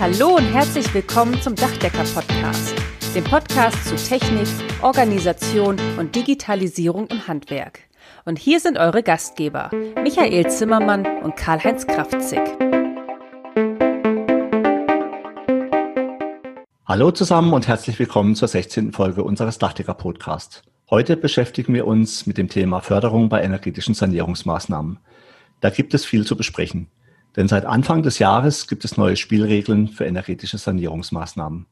Hallo und herzlich willkommen zum Dachdecker-Podcast, dem Podcast zu Technik, Organisation und Digitalisierung im Handwerk. Und hier sind eure Gastgeber, Michael Zimmermann und Karl-Heinz Kraftzig. Hallo zusammen und herzlich willkommen zur 16. Folge unseres Dachdecker-Podcasts. Heute beschäftigen wir uns mit dem Thema Förderung bei energetischen Sanierungsmaßnahmen. Da gibt es viel zu besprechen. Denn seit Anfang des Jahres gibt es neue Spielregeln für energetische Sanierungsmaßnahmen.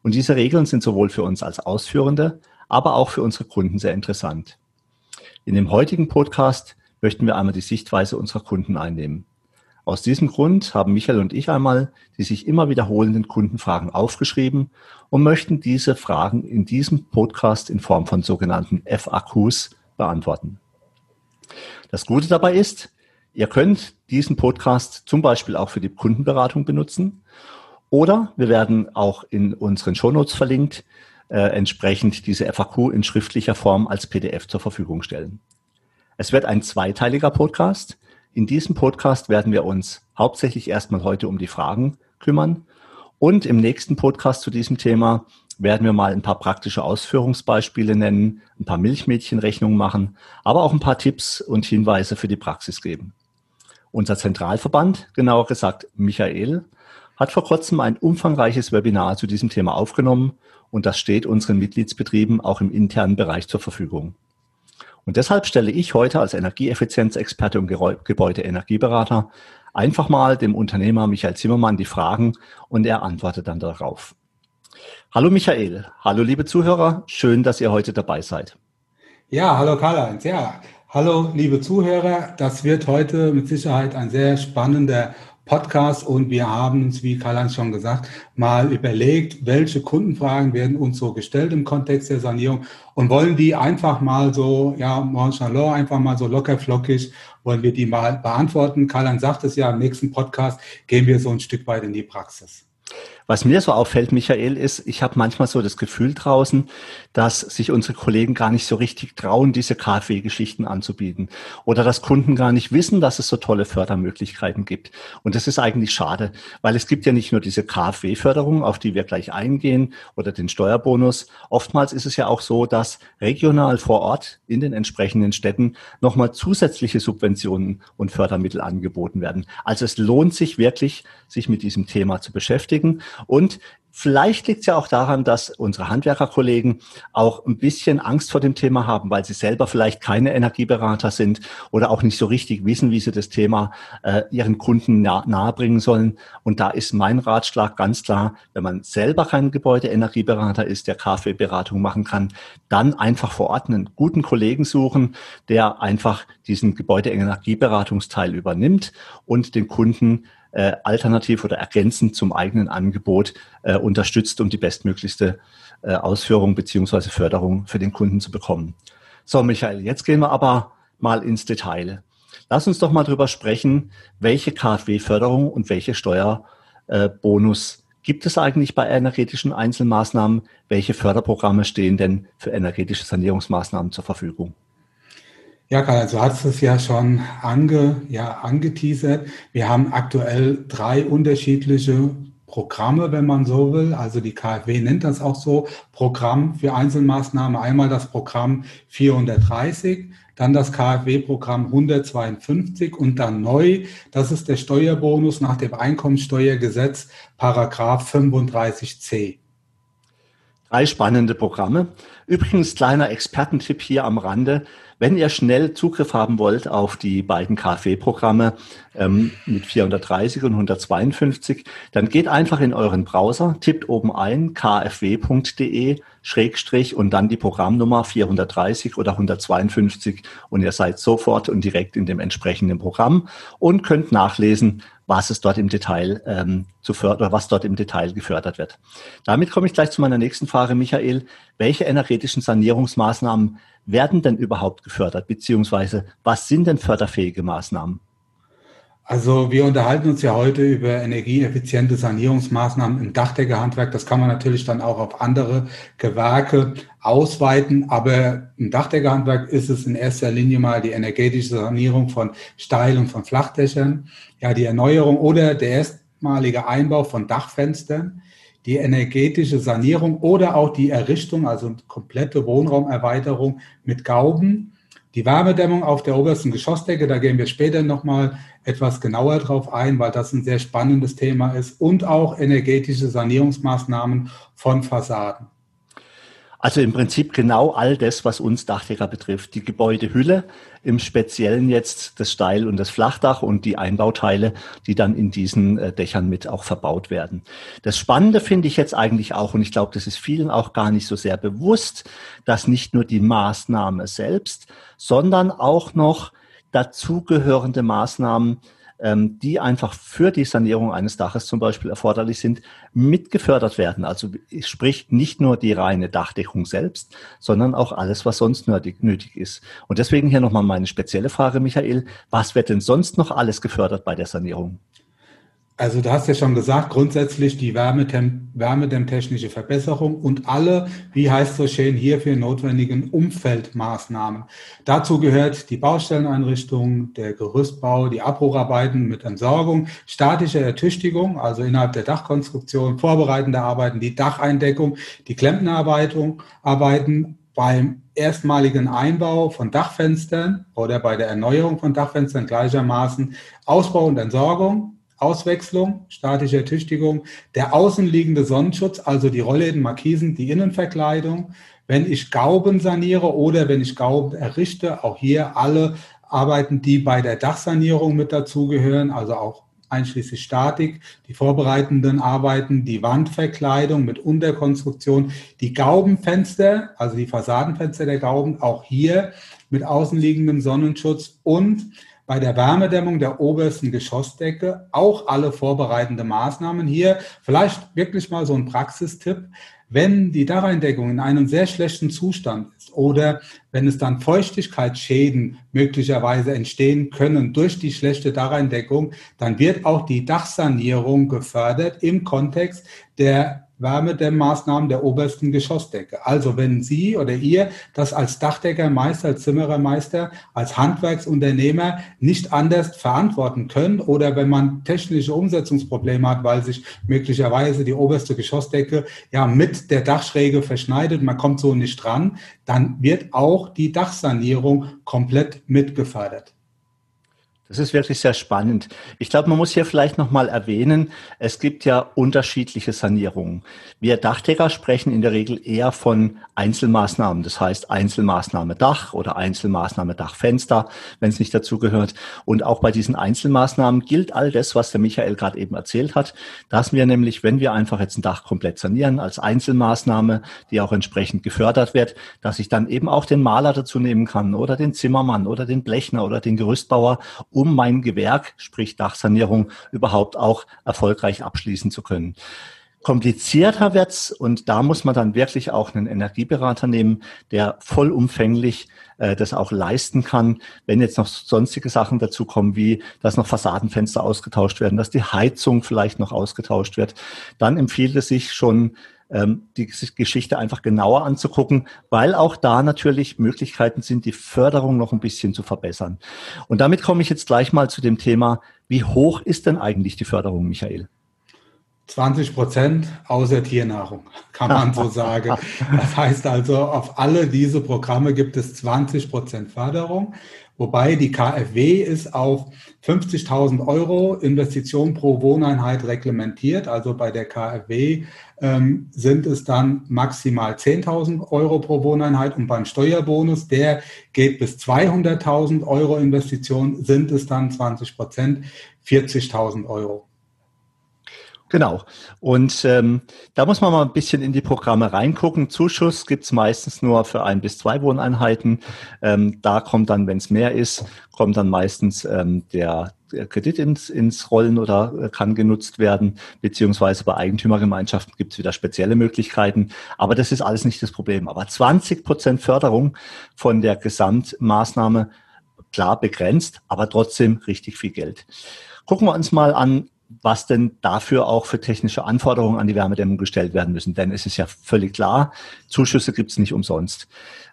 Und diese Regeln sind sowohl für uns als Ausführende, aber auch für unsere Kunden sehr interessant. In dem heutigen Podcast möchten wir einmal die Sichtweise unserer Kunden einnehmen. Aus diesem Grund haben Michael und ich einmal die sich immer wiederholenden Kundenfragen aufgeschrieben und möchten diese Fragen in diesem Podcast in Form von sogenannten FAQs beantworten. Das Gute dabei ist, Ihr könnt diesen Podcast zum Beispiel auch für die Kundenberatung benutzen oder wir werden auch in unseren Shownotes verlinkt, äh, entsprechend diese FAQ in schriftlicher Form als PDF zur Verfügung stellen. Es wird ein zweiteiliger Podcast. In diesem Podcast werden wir uns hauptsächlich erstmal heute um die Fragen kümmern und im nächsten Podcast zu diesem Thema werden wir mal ein paar praktische Ausführungsbeispiele nennen, ein paar Milchmädchenrechnungen machen, aber auch ein paar Tipps und Hinweise für die Praxis geben. Unser Zentralverband, genauer gesagt Michael, hat vor kurzem ein umfangreiches Webinar zu diesem Thema aufgenommen und das steht unseren Mitgliedsbetrieben auch im internen Bereich zur Verfügung. Und deshalb stelle ich heute als Energieeffizienzexperte und Gebäudeenergieberater einfach mal dem Unternehmer Michael Zimmermann die Fragen und er antwortet dann darauf. Hallo Michael, hallo liebe Zuhörer, schön, dass ihr heute dabei seid. Ja, hallo Karl-Heinz, ja, Hallo, liebe Zuhörer. Das wird heute mit Sicherheit ein sehr spannender Podcast und wir haben uns, wie Karl-Heinz schon gesagt, mal überlegt, welche Kundenfragen werden uns so gestellt im Kontext der Sanierung und wollen die einfach mal so, ja, nonchalant, einfach mal so locker flockig, wollen wir die mal beantworten. Karl-Heinz sagt es ja, im nächsten Podcast gehen wir so ein Stück weit in die Praxis. Was mir so auffällt, Michael, ist, ich habe manchmal so das Gefühl draußen, dass sich unsere Kollegen gar nicht so richtig trauen, diese KfW-Geschichten anzubieten. Oder dass Kunden gar nicht wissen, dass es so tolle Fördermöglichkeiten gibt. Und das ist eigentlich schade, weil es gibt ja nicht nur diese KfW-Förderung, auf die wir gleich eingehen, oder den Steuerbonus. Oftmals ist es ja auch so, dass regional vor Ort in den entsprechenden Städten nochmal zusätzliche Subventionen und Fördermittel angeboten werden. Also es lohnt sich wirklich, sich mit diesem Thema zu beschäftigen. Und Vielleicht liegt es ja auch daran, dass unsere Handwerkerkollegen auch ein bisschen Angst vor dem Thema haben, weil sie selber vielleicht keine Energieberater sind oder auch nicht so richtig wissen, wie sie das Thema äh, ihren Kunden nah, nahebringen sollen. Und da ist mein Ratschlag ganz klar, wenn man selber kein Gebäudeenergieberater ist, der KfW-Beratung machen kann, dann einfach vor Ort einen guten Kollegen suchen, der einfach diesen Gebäudeenergieberatungsteil übernimmt und den Kunden äh, alternativ oder ergänzend zum eigenen Angebot äh, unterstützt, um die bestmöglichste äh, Ausführung beziehungsweise Förderung für den Kunden zu bekommen. So, Michael, jetzt gehen wir aber mal ins Detail. Lass uns doch mal drüber sprechen, welche KfW-Förderung und welche Steuerbonus äh, gibt es eigentlich bei energetischen Einzelmaßnahmen? Welche Förderprogramme stehen denn für energetische Sanierungsmaßnahmen zur Verfügung? Ja, Karl, also hast es ja schon ange, ja, angeteasert. Wir haben aktuell drei unterschiedliche Programme, wenn man so will. Also die KfW nennt das auch so, Programm für Einzelmaßnahmen. Einmal das Programm 430, dann das KfW-Programm 152 und dann neu, das ist der Steuerbonus nach dem Einkommensteuergesetz, Paragraph 35c. Drei spannende Programme. Übrigens kleiner Expertentipp hier am Rande. Wenn ihr schnell Zugriff haben wollt auf die beiden KfW-Programme ähm, mit 430 und 152, dann geht einfach in euren Browser, tippt oben ein kfw.de Schrägstrich und dann die Programmnummer 430 oder 152 und ihr seid sofort und direkt in dem entsprechenden Programm und könnt nachlesen, was es dort im Detail ähm, zu fördern, was dort im Detail gefördert wird. Damit komme ich gleich zu meiner nächsten Frage, Michael. Welche energetischen Sanierungsmaßnahmen werden denn überhaupt gefördert, beziehungsweise was sind denn förderfähige Maßnahmen? Also wir unterhalten uns ja heute über energieeffiziente Sanierungsmaßnahmen im Dachdeckerhandwerk. Das kann man natürlich dann auch auf andere Gewerke ausweiten. Aber im Dachdeckerhandwerk ist es in erster Linie mal die energetische Sanierung von Steil- und von Flachdächern. Ja, die Erneuerung oder der erst erstmalige Einbau von Dachfenstern, die energetische Sanierung oder auch die Errichtung, also komplette Wohnraumerweiterung mit Gauben, die Wärmedämmung auf der obersten Geschossdecke, da gehen wir später nochmal etwas genauer drauf ein, weil das ein sehr spannendes Thema ist, und auch energetische Sanierungsmaßnahmen von Fassaden. Also im Prinzip genau all das, was uns Dachdecker betrifft. Die Gebäudehülle, im Speziellen jetzt das Steil- und das Flachdach und die Einbauteile, die dann in diesen äh, Dächern mit auch verbaut werden. Das Spannende finde ich jetzt eigentlich auch, und ich glaube, das ist vielen auch gar nicht so sehr bewusst, dass nicht nur die Maßnahme selbst, sondern auch noch dazugehörende Maßnahmen ähm, die einfach für die Sanierung eines Daches zum Beispiel erforderlich sind, mitgefördert werden. Also sprich nicht nur die reine Dachdeckung selbst, sondern auch alles, was sonst nötig, nötig ist. Und deswegen hier nochmal meine spezielle Frage, Michael. Was wird denn sonst noch alles gefördert bei der Sanierung? Also du hast ja schon gesagt, grundsätzlich die wärmedämmtechnische Verbesserung und alle, wie heißt so schön, hierfür notwendigen Umfeldmaßnahmen. Dazu gehört die Baustelleneinrichtung, der Gerüstbau, die Abbrucharbeiten mit Entsorgung, statische Ertüchtigung, also innerhalb der Dachkonstruktion, vorbereitende Arbeiten, die Dacheindeckung, die Klempnerarbeitung, Arbeiten beim erstmaligen Einbau von Dachfenstern oder bei der Erneuerung von Dachfenstern gleichermaßen Ausbau und Entsorgung, Auswechslung, statische Ertüchtigung, der außenliegende Sonnenschutz, also die Rollläden, Markisen, die Innenverkleidung. Wenn ich Gauben saniere oder wenn ich Gauben errichte, auch hier alle Arbeiten, die bei der Dachsanierung mit dazugehören, also auch einschließlich Statik, die vorbereitenden Arbeiten, die Wandverkleidung mit Unterkonstruktion, die Gaubenfenster, also die Fassadenfenster der Gauben, auch hier mit außenliegendem Sonnenschutz und bei der Wärmedämmung der obersten Geschossdecke auch alle vorbereitende Maßnahmen hier. Vielleicht wirklich mal so ein Praxistipp. Wenn die Dacheindeckung in einem sehr schlechten Zustand ist oder wenn es dann Feuchtigkeitsschäden möglicherweise entstehen können durch die schlechte Dacheindeckung, dann wird auch die Dachsanierung gefördert im Kontext der Wärmedämmmaßnahmen der obersten Geschossdecke. Also wenn Sie oder ihr das als Dachdeckermeister, als Zimmerermeister, als Handwerksunternehmer nicht anders verantworten können oder wenn man technische Umsetzungsprobleme hat, weil sich möglicherweise die oberste Geschossdecke ja mit der Dachschräge verschneidet, man kommt so nicht dran, dann wird auch die Dachsanierung komplett mitgefördert. Das ist wirklich sehr spannend. Ich glaube, man muss hier vielleicht nochmal erwähnen, es gibt ja unterschiedliche Sanierungen. Wir Dachdecker sprechen in der Regel eher von Einzelmaßnahmen. Das heißt Einzelmaßnahme Dach oder Einzelmaßnahme Dachfenster, wenn es nicht dazu gehört. Und auch bei diesen Einzelmaßnahmen gilt all das, was der Michael gerade eben erzählt hat, dass wir nämlich, wenn wir einfach jetzt ein Dach komplett sanieren als Einzelmaßnahme, die auch entsprechend gefördert wird, dass ich dann eben auch den Maler dazu nehmen kann oder den Zimmermann oder den Blechner oder den Gerüstbauer, um mein Gewerk, sprich Dachsanierung, überhaupt auch erfolgreich abschließen zu können. Komplizierter wird's und da muss man dann wirklich auch einen Energieberater nehmen, der vollumfänglich äh, das auch leisten kann. Wenn jetzt noch sonstige Sachen dazu kommen, wie dass noch Fassadenfenster ausgetauscht werden, dass die Heizung vielleicht noch ausgetauscht wird, dann empfiehlt es sich schon ähm, die Geschichte einfach genauer anzugucken, weil auch da natürlich Möglichkeiten sind, die Förderung noch ein bisschen zu verbessern. Und damit komme ich jetzt gleich mal zu dem Thema, wie hoch ist denn eigentlich die Förderung, Michael? 20 Prozent außer Tiernahrung, kann man so sagen. Das heißt also, auf alle diese Programme gibt es 20 Prozent Förderung, wobei die KfW ist auf 50.000 Euro Investition pro Wohneinheit reglementiert. Also bei der KfW ähm, sind es dann maximal 10.000 Euro pro Wohneinheit und beim Steuerbonus, der geht bis 200.000 Euro Investition, sind es dann 20 Prozent, 40.000 Euro. Genau. Und ähm, da muss man mal ein bisschen in die Programme reingucken. Zuschuss gibt's meistens nur für ein bis zwei Wohneinheiten. Ähm, da kommt dann, wenn es mehr ist, kommt dann meistens ähm, der, Kredit ins, ins Rollen oder äh, kann genutzt werden. Beziehungsweise bei Eigentümergemeinschaften gibt's wieder spezielle Möglichkeiten. Aber das ist alles nicht das Problem. Aber 20 Prozent Förderung von der Gesamtmaßnahme, klar begrenzt, aber trotzdem richtig viel Geld. Gucken wir uns mal an, was denn dafür auch für technische Anforderungen an die Wärmedämmung gestellt werden müssen. Denn es ist ja völlig klar, Zuschüsse gibt es nicht umsonst.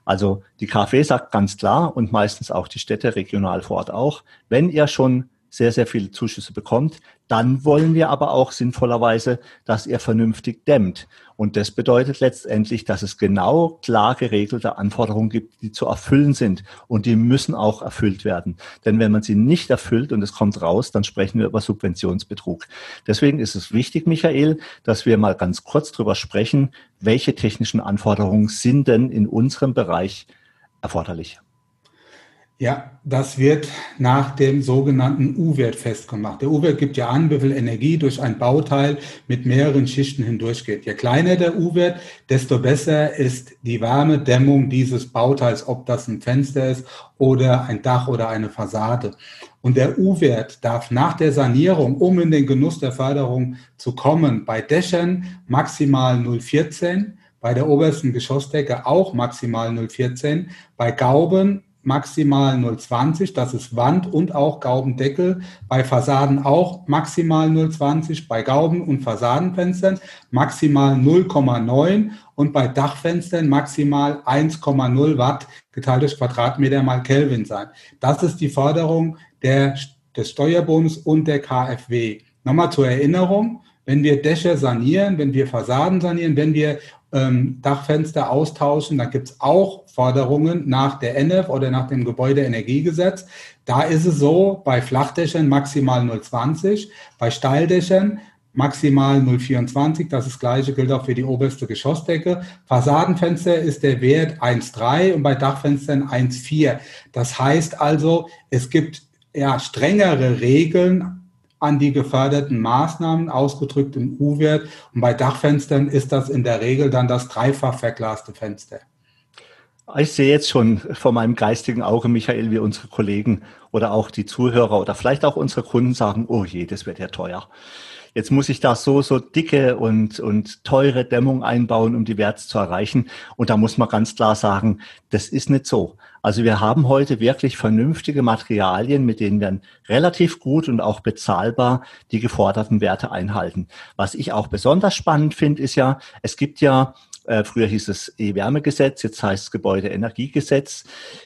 Also die KfW sagt ganz klar und meistens auch die Städte regional vor Ort auch, wenn ihr schon sehr, sehr viele Zuschüsse bekommt. Dann wollen wir aber auch sinnvollerweise, dass er vernünftig dämmt. Und das bedeutet letztendlich, dass es genau klar geregelte Anforderungen gibt, die zu erfüllen sind. Und die müssen auch erfüllt werden. Denn wenn man sie nicht erfüllt und es kommt raus, dann sprechen wir über Subventionsbetrug. Deswegen ist es wichtig, Michael, dass wir mal ganz kurz drüber sprechen, welche technischen Anforderungen sind denn in unserem Bereich erforderlich. Ja, das wird nach dem sogenannten U-Wert festgemacht. Der U-Wert gibt ja an, wie viel Energie durch ein Bauteil mit mehreren Schichten hindurchgeht. Je kleiner der U-Wert, desto besser ist die Wärmedämmung dieses Bauteils, ob das ein Fenster ist oder ein Dach oder eine Fassade. Und der U-Wert darf nach der Sanierung, um in den Genuss der Förderung zu kommen, bei Dächern maximal 0,14, bei der obersten Geschossdecke auch maximal 0,14, bei Gauben maximal 0,20, das ist Wand und auch Gaubendeckel. Bei Fassaden auch maximal 0,20, bei Gauben- und Fassadenfenstern maximal 0,9 und bei Dachfenstern maximal 1,0 Watt geteilt durch Quadratmeter mal Kelvin sein. Das ist die Forderung der, des Steuerbonus und der KfW. Nochmal zur Erinnerung, wenn wir Dächer sanieren, wenn wir Fassaden sanieren, wenn wir ähm, Dachfenster austauschen. Da gibt es auch Forderungen nach der NF oder nach dem Gebäudeenergiegesetz. Da ist es so, bei Flachdächern maximal 0,20, bei Steildächern maximal 0,24. Das, das gleiche gilt auch für die oberste Geschossdecke. Fassadenfenster ist der Wert 1,3 und bei Dachfenstern 1,4. Das heißt also, es gibt ja strengere Regeln an die geförderten Maßnahmen, ausgedrückt im U-Wert. Und bei Dachfenstern ist das in der Regel dann das dreifach verglaste Fenster. Ich sehe jetzt schon vor meinem geistigen Auge, Michael, wie unsere Kollegen oder auch die Zuhörer oder vielleicht auch unsere Kunden sagen, oh je, das wird ja teuer. Jetzt muss ich da so, so dicke und, und teure Dämmung einbauen, um die Werte zu erreichen. Und da muss man ganz klar sagen, das ist nicht so. Also wir haben heute wirklich vernünftige Materialien, mit denen wir relativ gut und auch bezahlbar die geforderten Werte einhalten. Was ich auch besonders spannend finde, ist ja, es gibt ja äh, Früher hieß es E-Wärmegesetz, jetzt heißt es Gebäudeenergiegesetz.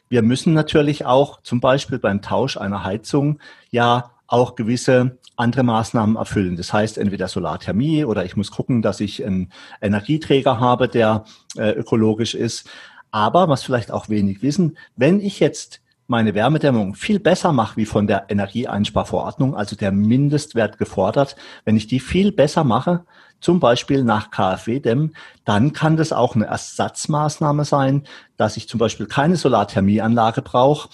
Wir müssen natürlich auch zum Beispiel beim Tausch einer Heizung ja auch gewisse andere Maßnahmen erfüllen. Das heißt entweder Solarthermie oder ich muss gucken, dass ich einen Energieträger habe, der äh, ökologisch ist. Aber was vielleicht auch wenig wissen, wenn ich jetzt meine Wärmedämmung viel besser mache wie von der Energieeinsparverordnung, also der Mindestwert gefordert, wenn ich die viel besser mache, zum Beispiel nach KfW-Dämmen, dann kann das auch eine Ersatzmaßnahme sein, dass ich zum Beispiel keine Solarthermieanlage brauche,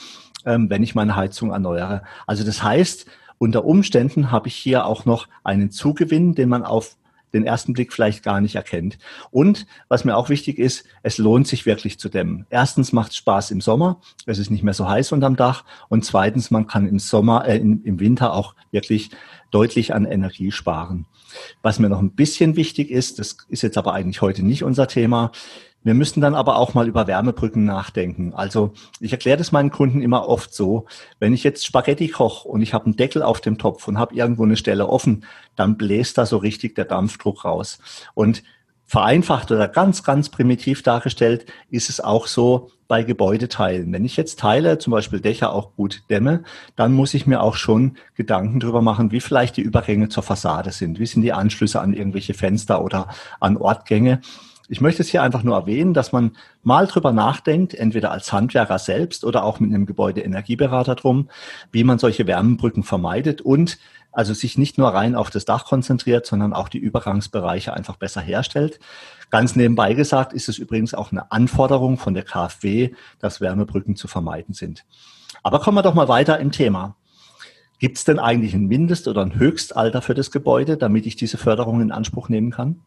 ähm, wenn ich meine Heizung erneuere. Also das heißt, unter Umständen habe ich hier auch noch einen Zugewinn, den man auf den ersten Blick vielleicht gar nicht erkennt. Und was mir auch wichtig ist, es lohnt sich wirklich zu dämmen. Erstens macht es Spaß im Sommer, es ist nicht mehr so heiß unterm Dach. Und zweitens, man kann im Sommer, äh, im Winter auch wirklich deutlich an Energie sparen. Was mir noch ein bisschen wichtig ist, das ist jetzt aber eigentlich heute nicht unser Thema, wir müssen dann aber auch mal über Wärmebrücken nachdenken. Also ich erkläre das meinen Kunden immer oft so, wenn ich jetzt Spaghetti koche und ich habe einen Deckel auf dem Topf und habe irgendwo eine Stelle offen, dann bläst da so richtig der Dampfdruck raus. Und vereinfacht oder ganz, ganz primitiv dargestellt ist es auch so bei Gebäudeteilen. Wenn ich jetzt Teile, zum Beispiel Dächer, auch gut dämme, dann muss ich mir auch schon Gedanken darüber machen, wie vielleicht die Übergänge zur Fassade sind. Wie sind die Anschlüsse an irgendwelche Fenster oder an Ortgänge? Ich möchte es hier einfach nur erwähnen, dass man mal drüber nachdenkt, entweder als Handwerker selbst oder auch mit einem Gebäudeenergieberater drum, wie man solche Wärmebrücken vermeidet und also sich nicht nur rein auf das Dach konzentriert, sondern auch die Übergangsbereiche einfach besser herstellt. Ganz nebenbei gesagt ist es übrigens auch eine Anforderung von der KfW, dass Wärmebrücken zu vermeiden sind. Aber kommen wir doch mal weiter im Thema. Gibt es denn eigentlich ein Mindest- oder ein Höchstalter für das Gebäude, damit ich diese Förderung in Anspruch nehmen kann?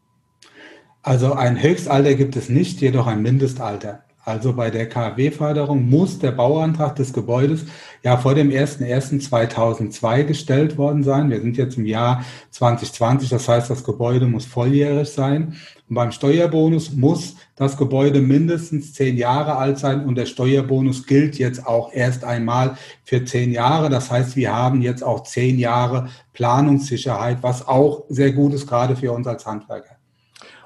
Also ein Höchstalter gibt es nicht, jedoch ein Mindestalter. Also bei der KfW-Förderung muss der Bauantrag des Gebäudes ja vor dem 01.01.2002 gestellt worden sein. Wir sind jetzt im Jahr 2020, das heißt, das Gebäude muss volljährig sein. Und beim Steuerbonus muss das Gebäude mindestens zehn Jahre alt sein und der Steuerbonus gilt jetzt auch erst einmal für zehn Jahre. Das heißt, wir haben jetzt auch zehn Jahre Planungssicherheit, was auch sehr gut ist, gerade für uns als Handwerker.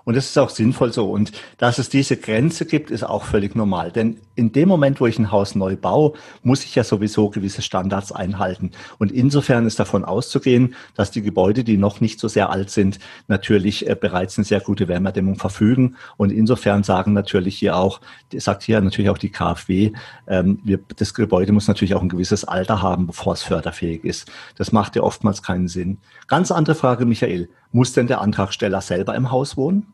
Und das ist auch sinnvoll so. Und dass es diese Grenze gibt, ist auch völlig normal. Denn in dem Moment, wo ich ein Haus neu baue, muss ich ja sowieso gewisse Standards einhalten. Und insofern ist davon auszugehen, dass die Gebäude, die noch nicht so sehr alt sind, natürlich äh, bereits eine sehr gute Wärmedämmung verfügen. Und insofern sagen natürlich hier auch, sagt hier natürlich auch die KfW, ähm, das Gebäude muss natürlich auch ein gewisses Alter haben, bevor es förderfähig ist. Das macht ja oftmals keinen Sinn. Ganz andere Frage, Michael. Muss denn der Antragsteller selber im Haus wohnen?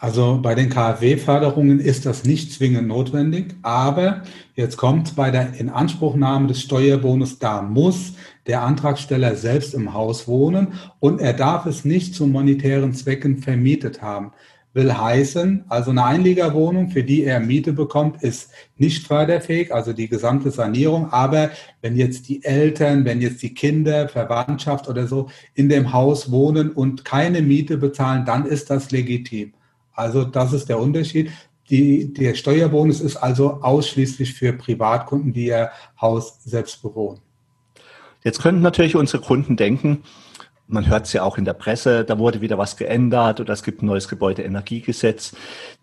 Also bei den KfW-Förderungen ist das nicht zwingend notwendig, aber jetzt kommt bei der Inanspruchnahme des Steuerbonus, da muss der Antragsteller selbst im Haus wohnen und er darf es nicht zu monetären Zwecken vermietet haben. Will heißen, also eine Einliegerwohnung, für die er Miete bekommt, ist nicht förderfähig, also die gesamte Sanierung. Aber wenn jetzt die Eltern, wenn jetzt die Kinder, Verwandtschaft oder so in dem Haus wohnen und keine Miete bezahlen, dann ist das legitim. Also das ist der Unterschied. Die, der Steuerbonus ist also ausschließlich für Privatkunden, die ihr Haus selbst bewohnen. Jetzt könnten natürlich unsere Kunden denken, man hört es ja auch in der Presse, da wurde wieder was geändert oder es gibt ein neues Gebäudeenergiegesetz,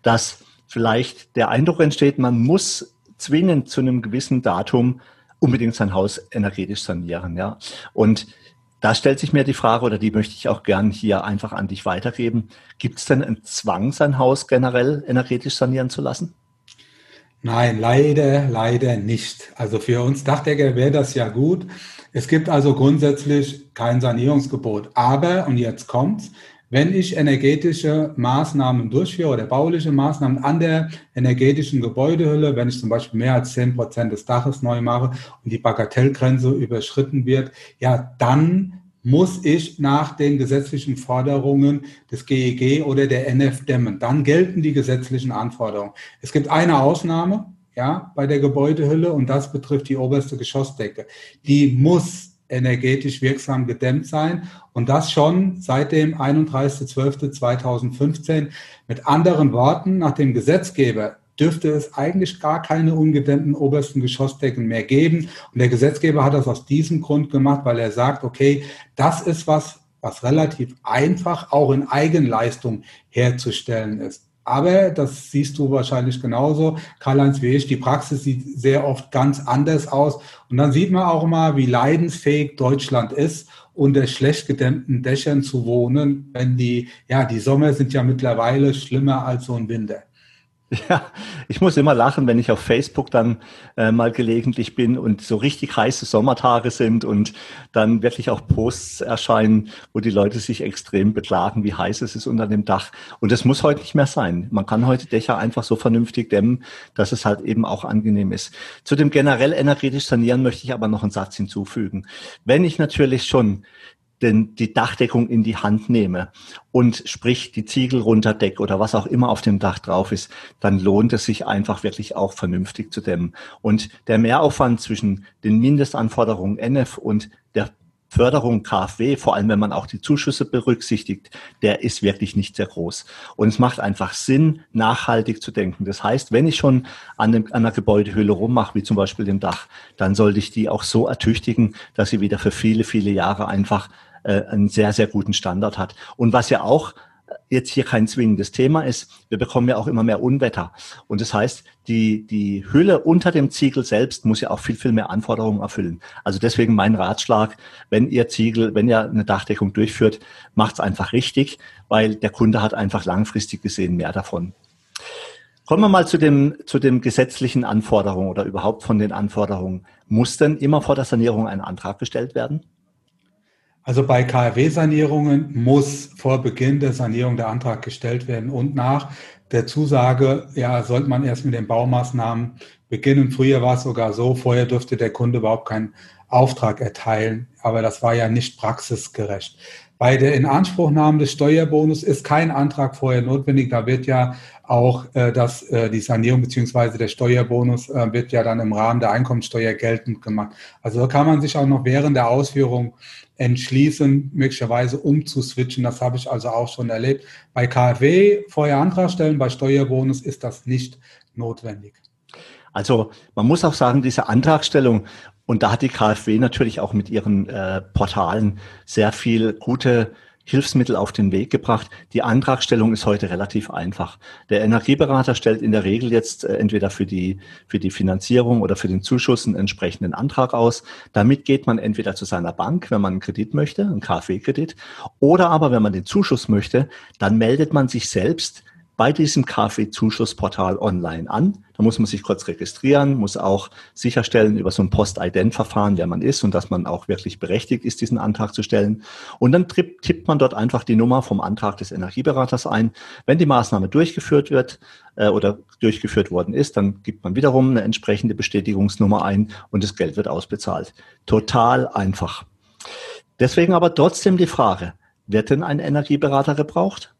dass vielleicht der Eindruck entsteht, man muss zwingend zu einem gewissen Datum unbedingt sein Haus energetisch sanieren. Ja? Und da stellt sich mir die Frage, oder die möchte ich auch gern hier einfach an dich weitergeben. Gibt es denn einen Zwang, sein Haus generell energetisch sanieren zu lassen? Nein, leider, leider nicht. Also für uns Dachdecker wäre das ja gut. Es gibt also grundsätzlich kein Sanierungsgebot. Aber, und jetzt kommt's, wenn ich energetische Maßnahmen durchführe oder bauliche Maßnahmen an der energetischen Gebäudehülle, wenn ich zum Beispiel mehr als zehn Prozent des Daches neu mache und die Bagatellgrenze überschritten wird, ja, dann muss ich nach den gesetzlichen Forderungen des GEG e oder der NF dämmen. Dann gelten die gesetzlichen Anforderungen. Es gibt eine Ausnahme, ja, bei der Gebäudehülle und das betrifft die oberste Geschossdecke. Die muss energetisch wirksam gedämmt sein und das schon seit dem 31.12.2015. Mit anderen Worten, nach dem Gesetzgeber dürfte es eigentlich gar keine ungedämmten obersten Geschossdecken mehr geben. Und der Gesetzgeber hat das aus diesem Grund gemacht, weil er sagt, okay, das ist was, was relativ einfach auch in Eigenleistung herzustellen ist. Aber das siehst du wahrscheinlich genauso, Karl-Heinz wie ich. Die Praxis sieht sehr oft ganz anders aus. Und dann sieht man auch mal, wie leidensfähig Deutschland ist, unter schlecht gedämmten Dächern zu wohnen, wenn die, ja, die Sommer sind ja mittlerweile schlimmer als so ein Winter. Ja, ich muss immer lachen, wenn ich auf Facebook dann äh, mal gelegentlich bin und so richtig heiße Sommertage sind und dann wirklich auch Posts erscheinen, wo die Leute sich extrem beklagen, wie heiß es ist unter dem Dach. Und das muss heute nicht mehr sein. Man kann heute Dächer einfach so vernünftig dämmen, dass es halt eben auch angenehm ist. Zu dem generell energetisch sanieren möchte ich aber noch einen Satz hinzufügen. Wenn ich natürlich schon den, die Dachdeckung in die Hand nehme und sprich die Ziegel runterdecke oder was auch immer auf dem Dach drauf ist, dann lohnt es sich einfach wirklich auch vernünftig zu dämmen. Und der Mehraufwand zwischen den Mindestanforderungen NF und der Förderung KfW, vor allem wenn man auch die Zuschüsse berücksichtigt, der ist wirklich nicht sehr groß. Und es macht einfach Sinn, nachhaltig zu denken. Das heißt, wenn ich schon an, dem, an einer Gebäudehülle rummache, wie zum Beispiel dem Dach, dann sollte ich die auch so ertüchtigen, dass sie wieder für viele, viele Jahre einfach äh, einen sehr, sehr guten Standard hat. Und was ja auch jetzt hier kein zwingendes Thema ist, wir bekommen ja auch immer mehr Unwetter. Und das heißt, die, die Hülle unter dem Ziegel selbst muss ja auch viel, viel mehr Anforderungen erfüllen. Also deswegen mein Ratschlag, wenn ihr Ziegel, wenn ihr eine Dachdeckung durchführt, macht's einfach richtig, weil der Kunde hat einfach langfristig gesehen mehr davon. Kommen wir mal zu dem, zu den gesetzlichen Anforderungen oder überhaupt von den Anforderungen. Muss denn immer vor der Sanierung ein Antrag gestellt werden? Also bei KfW-Sanierungen muss vor Beginn der Sanierung der Antrag gestellt werden und nach der Zusage, ja, sollte man erst mit den Baumaßnahmen beginnen. Früher war es sogar so, vorher durfte der Kunde überhaupt keinen Auftrag erteilen, aber das war ja nicht praxisgerecht. Bei der Inanspruchnahme des Steuerbonus ist kein Antrag vorher notwendig. Da wird ja auch äh, das, äh, die Sanierung beziehungsweise der Steuerbonus äh, wird ja dann im Rahmen der Einkommensteuer geltend gemacht. Also kann man sich auch noch während der Ausführung entschließen, möglicherweise umzuswitchen. Das habe ich also auch schon erlebt. Bei KfW vorher Antrag stellen, bei Steuerbonus ist das nicht notwendig. Also man muss auch sagen, diese Antragstellung, und da hat die KfW natürlich auch mit ihren äh, Portalen sehr viel gute Hilfsmittel auf den Weg gebracht. Die Antragstellung ist heute relativ einfach. Der Energieberater stellt in der Regel jetzt äh, entweder für die, für die Finanzierung oder für den Zuschuss einen entsprechenden Antrag aus. Damit geht man entweder zu seiner Bank, wenn man einen Kredit möchte, einen KfW-Kredit, oder aber wenn man den Zuschuss möchte, dann meldet man sich selbst bei diesem KfW-Zuschussportal online an. Da muss man sich kurz registrieren, muss auch sicherstellen über so ein Post-Ident-Verfahren, wer man ist und dass man auch wirklich berechtigt ist, diesen Antrag zu stellen. Und dann tippt man dort einfach die Nummer vom Antrag des Energieberaters ein. Wenn die Maßnahme durchgeführt wird äh, oder durchgeführt worden ist, dann gibt man wiederum eine entsprechende Bestätigungsnummer ein und das Geld wird ausbezahlt. Total einfach. Deswegen aber trotzdem die Frage, wird denn ein Energieberater gebraucht?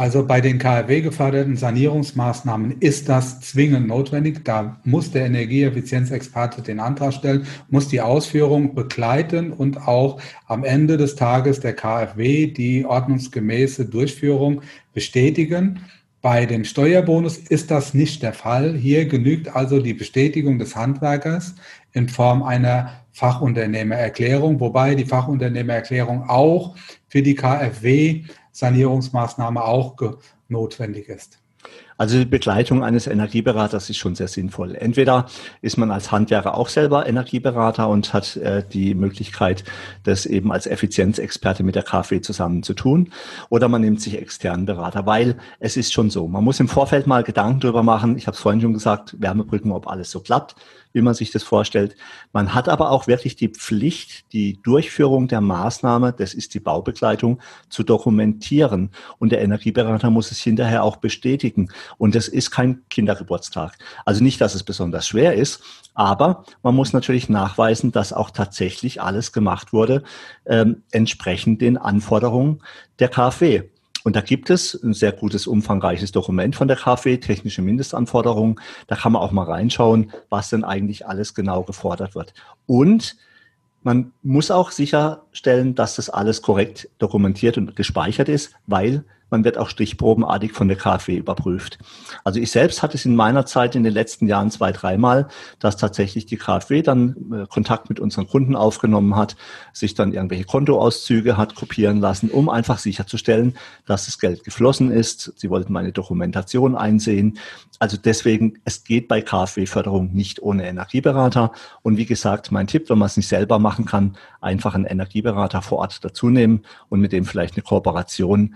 Also bei den KfW geförderten Sanierungsmaßnahmen ist das zwingend notwendig. Da muss der Energieeffizienzexperte den Antrag stellen, muss die Ausführung begleiten und auch am Ende des Tages der KfW die ordnungsgemäße Durchführung bestätigen. Bei dem Steuerbonus ist das nicht der Fall. Hier genügt also die Bestätigung des Handwerkers in Form einer Fachunternehmererklärung, wobei die Fachunternehmererklärung auch für die KfW Sanierungsmaßnahme auch notwendig ist. Also die Begleitung eines Energieberaters ist schon sehr sinnvoll. Entweder ist man als Handwerker auch selber Energieberater und hat äh, die Möglichkeit, das eben als Effizienzexperte mit der KfW zusammen zu tun, oder man nimmt sich externen Berater, weil es ist schon so, man muss im Vorfeld mal Gedanken drüber machen. Ich habe es vorhin schon gesagt, Wärmebrücken, ob alles so klappt wie man sich das vorstellt. Man hat aber auch wirklich die Pflicht, die Durchführung der Maßnahme, das ist die Baubegleitung, zu dokumentieren. Und der Energieberater muss es hinterher auch bestätigen. Und das ist kein Kindergeburtstag. Also nicht, dass es besonders schwer ist, aber man muss natürlich nachweisen, dass auch tatsächlich alles gemacht wurde, ähm, entsprechend den Anforderungen der KfW. Und da gibt es ein sehr gutes, umfangreiches Dokument von der KfW, technische Mindestanforderungen. Da kann man auch mal reinschauen, was denn eigentlich alles genau gefordert wird. Und man muss auch sicherstellen, dass das alles korrekt dokumentiert und gespeichert ist, weil man wird auch stichprobenartig von der KfW überprüft. Also ich selbst hatte es in meiner Zeit in den letzten Jahren zwei, dreimal, dass tatsächlich die KfW dann äh, Kontakt mit unseren Kunden aufgenommen hat, sich dann irgendwelche Kontoauszüge hat kopieren lassen, um einfach sicherzustellen, dass das Geld geflossen ist. Sie wollten meine Dokumentation einsehen. Also deswegen, es geht bei KfW-Förderung nicht ohne Energieberater. Und wie gesagt, mein Tipp, wenn man es nicht selber machen kann, einfach einen Energieberater vor Ort dazu nehmen und mit dem vielleicht eine Kooperation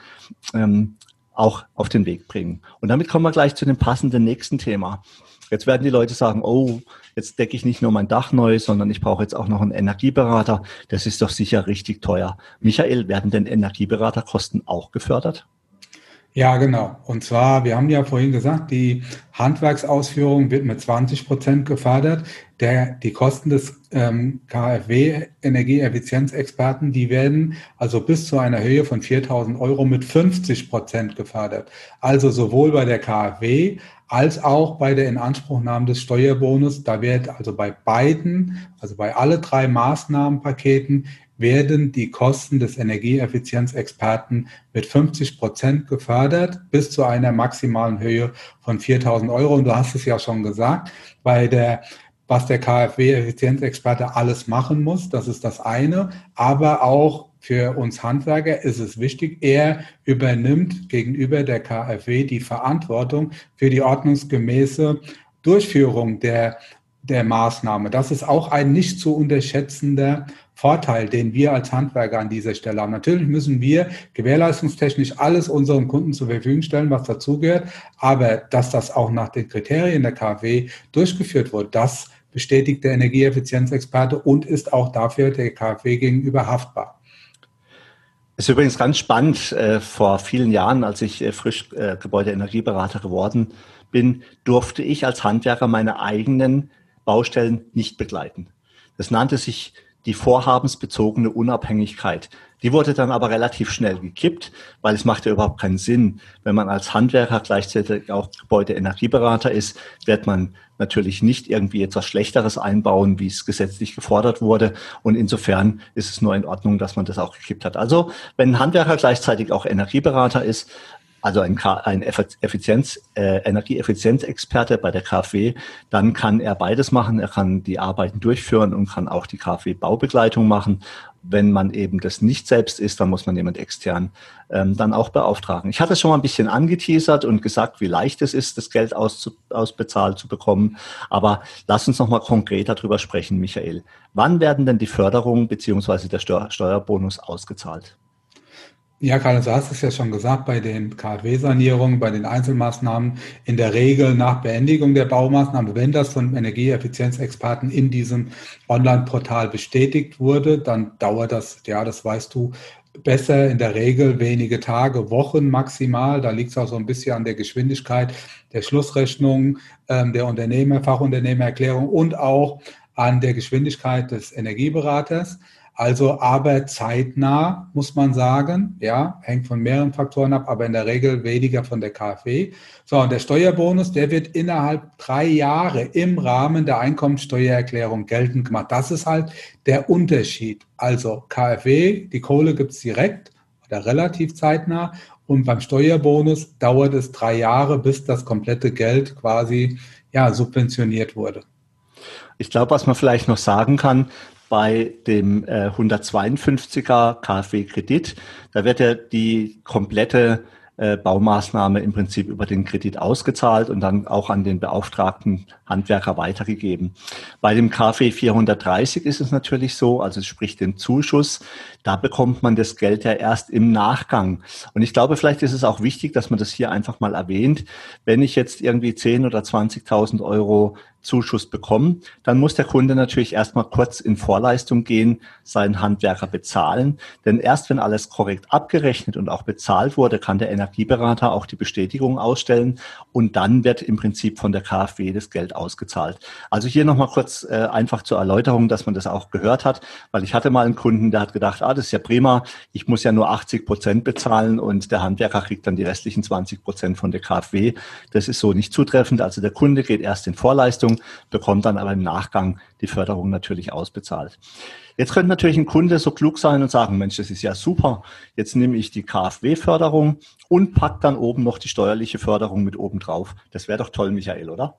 ähm, auch auf den Weg bringen. Und damit kommen wir gleich zu dem passenden nächsten Thema. Jetzt werden die Leute sagen, oh, jetzt decke ich nicht nur mein Dach neu, sondern ich brauche jetzt auch noch einen Energieberater. Das ist doch sicher richtig teuer. Michael, werden denn Energieberaterkosten auch gefördert? Ja, genau. Und zwar, wir haben ja vorhin gesagt, die Handwerksausführung wird mit 20 Prozent gefördert. Der, die Kosten des ähm, KfW Energieeffizienzexperten, die werden also bis zu einer Höhe von 4.000 Euro mit 50 Prozent gefördert. Also sowohl bei der KfW als auch bei der Inanspruchnahme des Steuerbonus. Da wird also bei beiden, also bei alle drei Maßnahmenpaketen werden die Kosten des Energieeffizienzexperten mit 50 Prozent gefördert bis zu einer maximalen Höhe von 4000 Euro. Und du hast es ja schon gesagt, bei der was der KfW-Effizienzexperte alles machen muss, das ist das eine. Aber auch für uns Handwerker ist es wichtig, er übernimmt gegenüber der KfW die Verantwortung für die ordnungsgemäße Durchführung der, der Maßnahme. Das ist auch ein nicht zu unterschätzender Vorteil, den wir als Handwerker an dieser Stelle haben. Natürlich müssen wir gewährleistungstechnisch alles unseren Kunden zur Verfügung stellen, was dazugehört, aber dass das auch nach den Kriterien der KfW durchgeführt wird, das bestätigt der Energieeffizienzexperte und ist auch dafür der KfW gegenüber haftbar. Ist übrigens ganz spannend. Äh, vor vielen Jahren, als ich äh, frisch äh, Gebäudeenergieberater geworden bin, durfte ich als Handwerker meine eigenen Baustellen nicht begleiten. Das nannte sich die vorhabensbezogene Unabhängigkeit. Die wurde dann aber relativ schnell gekippt, weil es macht ja überhaupt keinen Sinn. Wenn man als Handwerker gleichzeitig auch Gebäudeenergieberater ist, wird man natürlich nicht irgendwie etwas Schlechteres einbauen, wie es gesetzlich gefordert wurde. Und insofern ist es nur in Ordnung, dass man das auch gekippt hat. Also wenn ein Handwerker gleichzeitig auch Energieberater ist, also ein, ein Effizienz, äh, Energieeffizienzexperte bei der KfW, dann kann er beides machen. Er kann die Arbeiten durchführen und kann auch die KfW-Baubegleitung machen. Wenn man eben das nicht selbst ist, dann muss man jemand extern ähm, dann auch beauftragen. Ich hatte schon mal ein bisschen angeteasert und gesagt, wie leicht es ist, das Geld auszu, ausbezahlt zu bekommen. Aber lass uns noch mal konkret darüber sprechen, Michael. Wann werden denn die Förderungen beziehungsweise der Steuer, Steuerbonus ausgezahlt? Ja, Karl, du hast es ja schon gesagt, bei den KfW-Sanierungen, bei den Einzelmaßnahmen, in der Regel nach Beendigung der Baumaßnahme, wenn das von Energieeffizienzexperten in diesem Online-Portal bestätigt wurde, dann dauert das, ja, das weißt du, besser in der Regel wenige Tage, Wochen maximal. Da liegt es auch so ein bisschen an der Geschwindigkeit der Schlussrechnung, ähm, der Unternehmer, Fachunternehmererklärung und auch an der Geschwindigkeit des Energieberaters. Also aber zeitnah, muss man sagen. Ja, hängt von mehreren Faktoren ab, aber in der Regel weniger von der KfW. So, und der Steuerbonus, der wird innerhalb drei Jahre im Rahmen der Einkommensteuererklärung geltend gemacht. Das ist halt der Unterschied. Also KfW, die Kohle gibt's direkt oder relativ zeitnah. Und beim Steuerbonus dauert es drei Jahre, bis das komplette Geld quasi ja, subventioniert wurde. Ich glaube, was man vielleicht noch sagen kann, bei dem äh, 152er KfW-Kredit. Da wird ja die komplette äh, Baumaßnahme im Prinzip über den Kredit ausgezahlt und dann auch an den beauftragten Handwerker weitergegeben. Bei dem KfW 430 ist es natürlich so, also sprich den Zuschuss, da bekommt man das Geld ja erst im Nachgang. Und ich glaube, vielleicht ist es auch wichtig, dass man das hier einfach mal erwähnt. Wenn ich jetzt irgendwie 10 oder 20.000 Euro Zuschuss bekommen, dann muss der Kunde natürlich erstmal kurz in Vorleistung gehen, seinen Handwerker bezahlen. Denn erst wenn alles korrekt abgerechnet und auch bezahlt wurde, kann der Energieberater auch die Bestätigung ausstellen und dann wird im Prinzip von der KfW das Geld ausgezahlt. Also hier nochmal kurz äh, einfach zur Erläuterung, dass man das auch gehört hat, weil ich hatte mal einen Kunden, der hat gedacht, ah, das ist ja prima, ich muss ja nur 80 Prozent bezahlen und der Handwerker kriegt dann die restlichen 20 Prozent von der KfW. Das ist so nicht zutreffend. Also der Kunde geht erst in Vorleistung, bekommt dann aber im Nachgang die Förderung natürlich ausbezahlt. Jetzt könnte natürlich ein Kunde so klug sein und sagen, Mensch, das ist ja super. Jetzt nehme ich die KfW-Förderung und pack dann oben noch die steuerliche Förderung mit oben drauf. Das wäre doch toll, Michael, oder?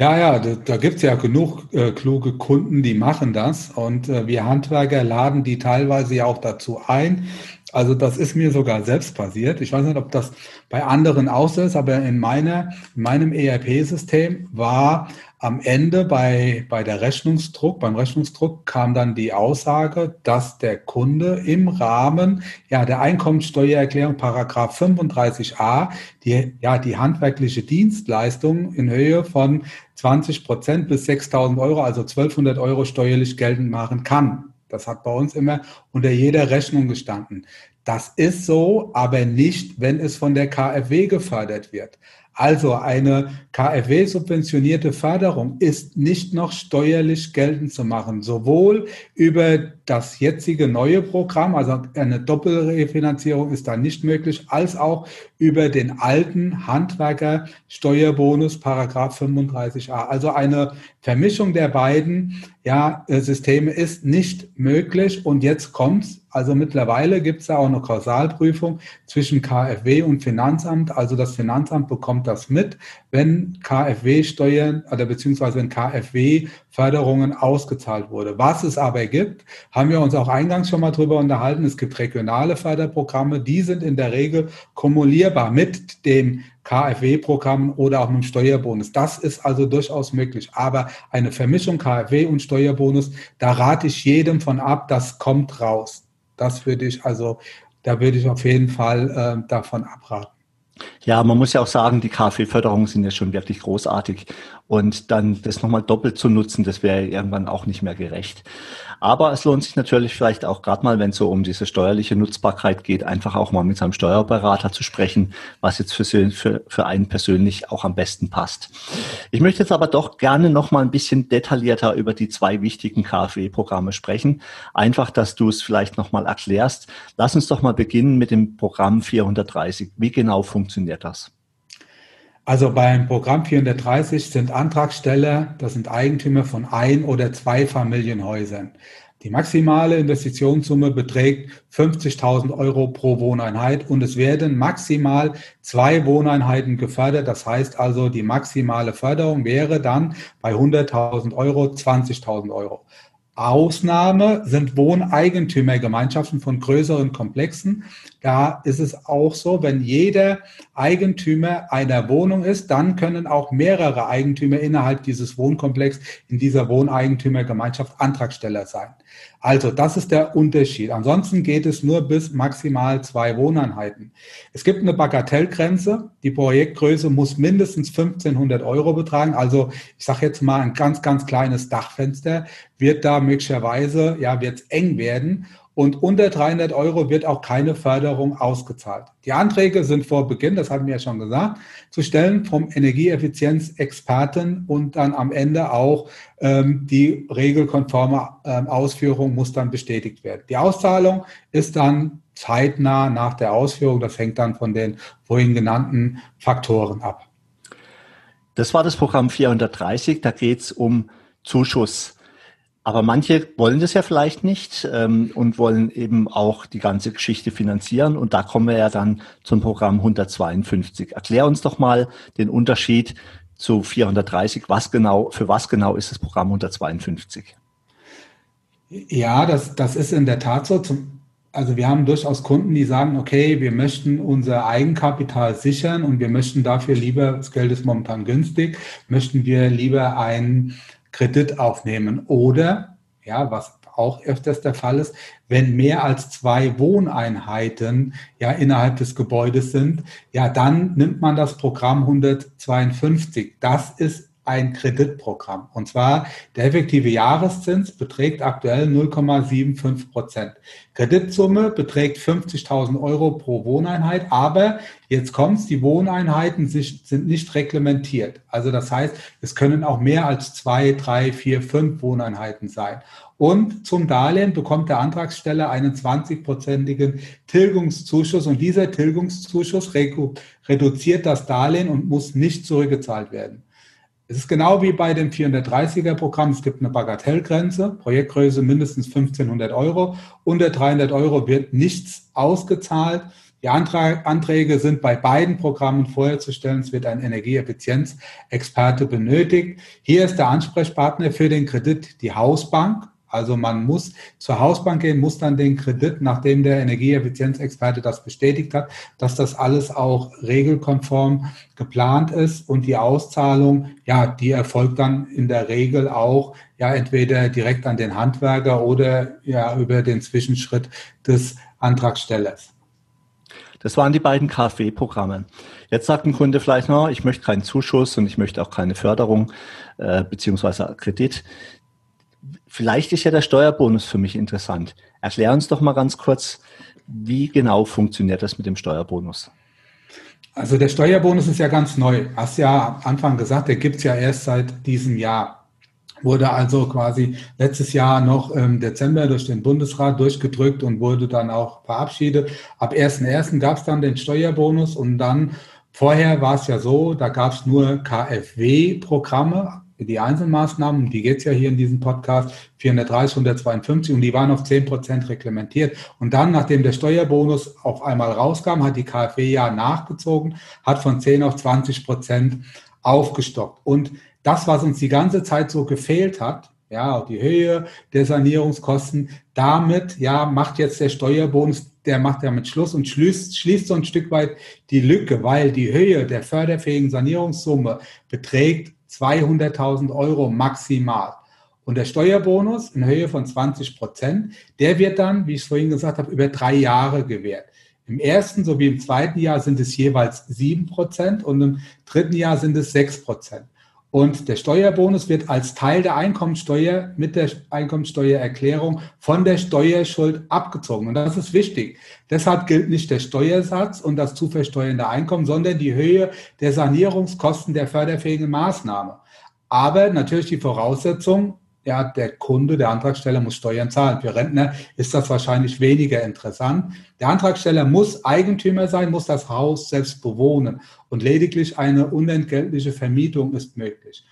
Ja, ja, da, da gibt es ja genug äh, kluge Kunden, die machen das. Und äh, wir Handwerker laden die teilweise ja auch dazu ein. Also das ist mir sogar selbst passiert. Ich weiß nicht, ob das bei anderen auch so ist, aber in, meiner, in meinem ERP-System war am Ende bei, bei der Rechnungsdruck, beim Rechnungsdruck kam dann die Aussage, dass der Kunde im Rahmen ja, der Einkommensteuererklärung Paragraph 35a die, ja, die handwerkliche Dienstleistung in Höhe von 20 Prozent bis 6.000 Euro, also 1.200 Euro steuerlich geltend machen kann. Das hat bei uns immer unter jeder Rechnung gestanden. Das ist so, aber nicht, wenn es von der KfW gefördert wird. Also eine KfW-subventionierte Förderung ist nicht noch steuerlich geltend zu machen, sowohl über das jetzige neue Programm, also eine Doppelrefinanzierung ist da nicht möglich, als auch über den alten Handwerker-Steuerbonus, Paragraph 35a. Also eine Vermischung der beiden ja, Systeme ist nicht möglich. Und jetzt kommt's. Also mittlerweile gibt es ja auch eine Kausalprüfung zwischen KfW und Finanzamt. Also das Finanzamt bekommt das mit, wenn KfW-Steuern oder beziehungsweise wenn KfW-Förderungen ausgezahlt wurde. Was es aber gibt, haben wir uns auch eingangs schon mal drüber unterhalten. Es gibt regionale Förderprogramme, die sind in der Regel kumulierbar mit dem KfW-Programm oder auch mit dem Steuerbonus. Das ist also durchaus möglich. Aber eine Vermischung KfW und Steuerbonus, da rate ich jedem von ab, das kommt raus. Das würde ich also, da würde ich auf jeden Fall äh, davon abraten. Ja, man muss ja auch sagen, die KfW-Förderungen sind ja schon wirklich großartig. Und dann das nochmal doppelt zu nutzen, das wäre irgendwann auch nicht mehr gerecht. Aber es lohnt sich natürlich vielleicht auch gerade mal, wenn es so um diese steuerliche Nutzbarkeit geht, einfach auch mal mit seinem Steuerberater zu sprechen, was jetzt für, für, für einen persönlich auch am besten passt. Ich möchte jetzt aber doch gerne noch mal ein bisschen detaillierter über die zwei wichtigen KfW-Programme sprechen. Einfach, dass du es vielleicht noch mal erklärst. Lass uns doch mal beginnen mit dem Programm 430. Wie genau funktioniert das? Also beim Programm 430 sind Antragsteller, das sind Eigentümer von ein oder zwei Familienhäusern. Die maximale Investitionssumme beträgt 50.000 Euro pro Wohneinheit und es werden maximal zwei Wohneinheiten gefördert. Das heißt also, die maximale Förderung wäre dann bei 100.000 Euro 20.000 Euro. Ausnahme sind Wohneigentümergemeinschaften von größeren Komplexen. Da ist es auch so, wenn jeder Eigentümer einer Wohnung ist, dann können auch mehrere Eigentümer innerhalb dieses Wohnkomplex in dieser Wohneigentümergemeinschaft Antragsteller sein. Also das ist der Unterschied. Ansonsten geht es nur bis maximal zwei Wohneinheiten. Es gibt eine Bagatellgrenze. Die Projektgröße muss mindestens 1500 Euro betragen. Also ich sage jetzt mal ein ganz, ganz kleines Dachfenster wird da möglicherweise, ja, wird eng werden. Und unter 300 Euro wird auch keine Förderung ausgezahlt. Die Anträge sind vor Beginn, das hatten wir ja schon gesagt, zu stellen vom Energieeffizienzexperten und dann am Ende auch ähm, die regelkonforme ähm, Ausführung muss dann bestätigt werden. Die Auszahlung ist dann zeitnah nach der Ausführung. Das hängt dann von den vorhin genannten Faktoren ab. Das war das Programm 430. Da geht es um Zuschuss aber manche wollen das ja vielleicht nicht ähm, und wollen eben auch die ganze Geschichte finanzieren. Und da kommen wir ja dann zum Programm 152. Erklär uns doch mal den Unterschied zu 430. Was genau, für was genau ist das Programm 152? Ja, das, das ist in der Tat so. Zum, also wir haben durchaus Kunden, die sagen, okay, wir möchten unser Eigenkapital sichern und wir möchten dafür lieber, das Geld ist momentan günstig, möchten wir lieber ein Kredit aufnehmen. Oder, ja, was auch öfters der Fall ist, wenn mehr als zwei Wohneinheiten ja innerhalb des Gebäudes sind, ja, dann nimmt man das Programm 152. Das ist ein Kreditprogramm. Und zwar der effektive Jahreszins beträgt aktuell 0,75 Prozent. Kreditsumme beträgt 50.000 Euro pro Wohneinheit, aber jetzt kommt's, die Wohneinheiten sind nicht reglementiert. Also das heißt, es können auch mehr als zwei, drei, vier, fünf Wohneinheiten sein. Und zum Darlehen bekommt der Antragsteller einen 20-prozentigen Tilgungszuschuss und dieser Tilgungszuschuss reduziert das Darlehen und muss nicht zurückgezahlt werden. Es ist genau wie bei dem 430er Programm. Es gibt eine Bagatellgrenze, Projektgröße mindestens 1500 Euro. Unter 300 Euro wird nichts ausgezahlt. Die Anträge sind bei beiden Programmen vorher zu stellen. Es wird ein Energieeffizienzexperte benötigt. Hier ist der Ansprechpartner für den Kredit die Hausbank. Also man muss zur Hausbank gehen, muss dann den Kredit, nachdem der Energieeffizienzexperte das bestätigt hat, dass das alles auch regelkonform geplant ist und die Auszahlung, ja, die erfolgt dann in der Regel auch ja entweder direkt an den Handwerker oder ja über den Zwischenschritt des Antragstellers. Das waren die beiden KfW-Programme. Jetzt sagt ein Kunde vielleicht, no, ich möchte keinen Zuschuss und ich möchte auch keine Förderung äh, beziehungsweise Kredit. Vielleicht ist ja der Steuerbonus für mich interessant. Erklär uns doch mal ganz kurz, wie genau funktioniert das mit dem Steuerbonus? Also der Steuerbonus ist ja ganz neu. Hast ja am Anfang gesagt, der gibt es ja erst seit diesem Jahr. Wurde also quasi letztes Jahr noch im Dezember durch den Bundesrat durchgedrückt und wurde dann auch verabschiedet. Ab 1.1. gab es dann den Steuerbonus und dann vorher war es ja so, da gab es nur KfW-Programme, die Einzelmaßnahmen, die geht es ja hier in diesem Podcast, 430, 152 und die waren auf 10 Prozent reglementiert. Und dann, nachdem der Steuerbonus auf einmal rauskam, hat die KfW ja nachgezogen, hat von 10 auf 20 Prozent aufgestockt. Und das, was uns die ganze Zeit so gefehlt hat, ja, die Höhe der Sanierungskosten, damit, ja, macht jetzt der Steuerbonus, der macht damit Schluss und schließt, schließt so ein Stück weit die Lücke, weil die Höhe der förderfähigen Sanierungssumme beträgt 200.000 Euro maximal. Und der Steuerbonus in Höhe von 20 Prozent, der wird dann, wie ich vorhin gesagt habe, über drei Jahre gewährt. Im ersten sowie im zweiten Jahr sind es jeweils sieben Prozent und im dritten Jahr sind es sechs Prozent. Und der Steuerbonus wird als Teil der Einkommensteuer mit der Einkommensteuererklärung von der Steuerschuld abgezogen. Und das ist wichtig. Deshalb gilt nicht der Steuersatz und das zu versteuernde Einkommen, sondern die Höhe der Sanierungskosten der förderfähigen Maßnahme. Aber natürlich die Voraussetzung, ja, der Kunde, der Antragsteller muss Steuern zahlen. Für Rentner ist das wahrscheinlich weniger interessant. Der Antragsteller muss Eigentümer sein, muss das Haus selbst bewohnen und lediglich eine unentgeltliche Vermietung ist möglich.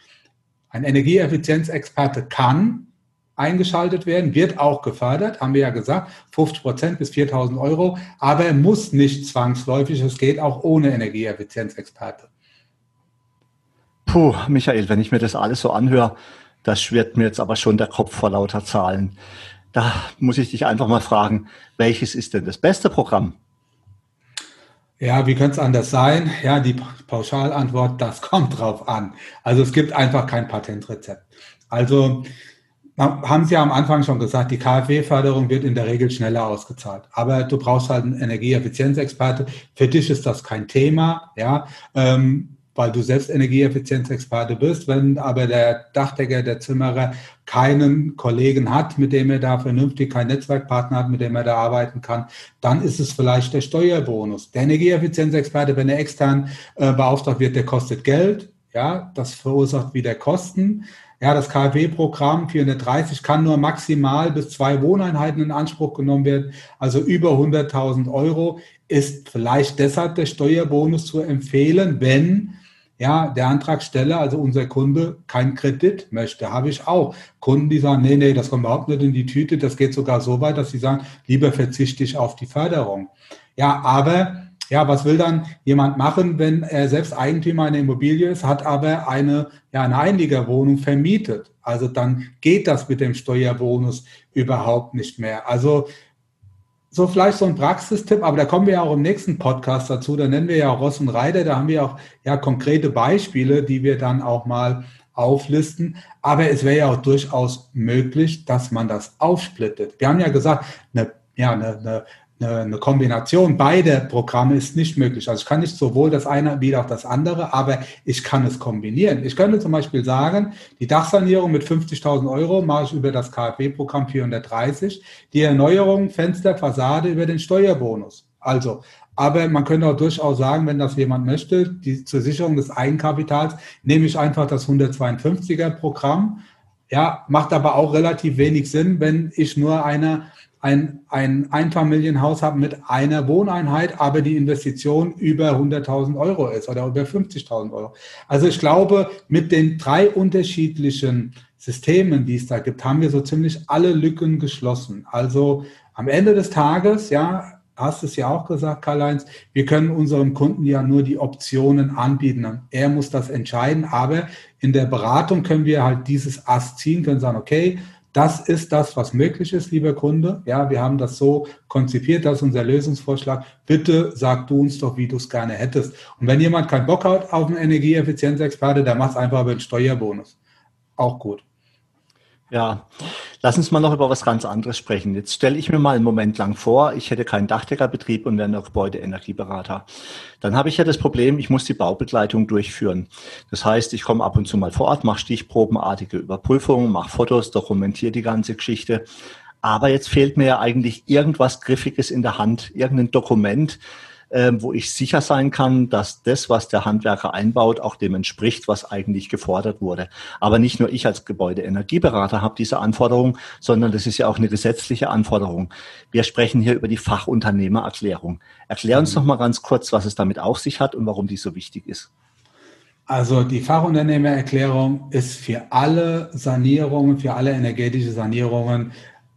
Ein Energieeffizienzexperte kann eingeschaltet werden, wird auch gefördert, haben wir ja gesagt, 50 Prozent bis 4.000 Euro, aber muss nicht zwangsläufig, es geht auch ohne Energieeffizienzexperte. Puh, Michael, wenn ich mir das alles so anhöre, das schwirrt mir jetzt aber schon der Kopf vor lauter Zahlen. Da muss ich dich einfach mal fragen, welches ist denn das beste Programm? Ja, wie könnte es anders sein? Ja, die Pauschalantwort, das kommt drauf an. Also es gibt einfach kein Patentrezept. Also haben Sie ja am Anfang schon gesagt, die KfW-Förderung wird in der Regel schneller ausgezahlt. Aber du brauchst halt einen Energieeffizienzexperte. Für dich ist das kein Thema, ja, ähm, weil du selbst Energieeffizienzexperte bist. Wenn aber der Dachdecker, der Zimmerer keinen Kollegen hat, mit dem er da vernünftig, kein Netzwerkpartner hat, mit dem er da arbeiten kann, dann ist es vielleicht der Steuerbonus. Der Energieeffizienzexperte, wenn er extern äh, beauftragt wird, der kostet Geld. Ja, das verursacht wieder Kosten. Ja, das KfW-Programm 430 kann nur maximal bis zwei Wohneinheiten in Anspruch genommen werden, also über 100.000 Euro. Ist vielleicht deshalb der Steuerbonus zu empfehlen, wenn ja, der Antragsteller, also unser Kunde, keinen Kredit möchte. Habe ich auch. Kunden, die sagen, nee, nee, das kommt überhaupt nicht in die Tüte. Das geht sogar so weit, dass sie sagen, lieber verzichte ich auf die Förderung. Ja, aber ja, was will dann jemand machen, wenn er selbst Eigentümer einer Immobilie ist, hat aber eine, ja, eine Einliegerwohnung vermietet? Also dann geht das mit dem Steuerbonus überhaupt nicht mehr. Also so vielleicht so ein Praxistipp, aber da kommen wir ja auch im nächsten Podcast dazu. Da nennen wir ja Ross und Reiter, da haben wir auch ja konkrete Beispiele, die wir dann auch mal auflisten. Aber es wäre ja auch durchaus möglich, dass man das aufsplittet. Wir haben ja gesagt, eine, ja, eine, eine eine Kombination beider Programme ist nicht möglich. Also ich kann nicht sowohl das eine wie auch das andere, aber ich kann es kombinieren. Ich könnte zum Beispiel sagen, die Dachsanierung mit 50.000 Euro mache ich über das KfW-Programm 430, die Erneuerung Fenster, Fassade über den Steuerbonus. Also, aber man könnte auch durchaus sagen, wenn das jemand möchte, die, zur Sicherung des Eigenkapitals nehme ich einfach das 152er Programm. Ja, macht aber auch relativ wenig Sinn, wenn ich nur eine ein, ein Einfamilienhaus habe mit einer Wohneinheit, aber die Investition über 100.000 Euro ist oder über 50.000 Euro. Also ich glaube, mit den drei unterschiedlichen Systemen, die es da gibt, haben wir so ziemlich alle Lücken geschlossen. Also am Ende des Tages, ja, hast es ja auch gesagt, Karl-Heinz, wir können unserem Kunden ja nur die Optionen anbieten. Er muss das entscheiden, aber in der Beratung können wir halt dieses Ass ziehen, können sagen, okay, das ist das, was möglich ist, lieber Kunde. Ja, wir haben das so konzipiert, das ist unser Lösungsvorschlag. Bitte sag du uns doch, wie du es gerne hättest. Und wenn jemand keinen Bock hat auf einen Energieeffizienzexperte, dann mach es einfach über den Steuerbonus. Auch gut. Ja, lass uns mal noch über was ganz anderes sprechen. Jetzt stelle ich mir mal einen Moment lang vor, ich hätte keinen Dachdeckerbetrieb und wäre noch Gebäudeenergieberater. Dann habe ich ja das Problem, ich muss die Baubegleitung durchführen. Das heißt, ich komme ab und zu mal vor Ort, mache stichprobenartige Überprüfungen, mache Fotos, dokumentiere die ganze Geschichte. Aber jetzt fehlt mir ja eigentlich irgendwas Griffiges in der Hand, irgendein Dokument, wo ich sicher sein kann, dass das, was der Handwerker einbaut, auch dem entspricht, was eigentlich gefordert wurde. Aber nicht nur ich als Gebäudeenergieberater habe diese Anforderung, sondern das ist ja auch eine gesetzliche Anforderung. Wir sprechen hier über die Fachunternehmererklärung. Erklär uns mhm. noch mal ganz kurz, was es damit auf sich hat und warum die so wichtig ist. Also die Fachunternehmererklärung ist für alle Sanierungen, für alle energetische Sanierungen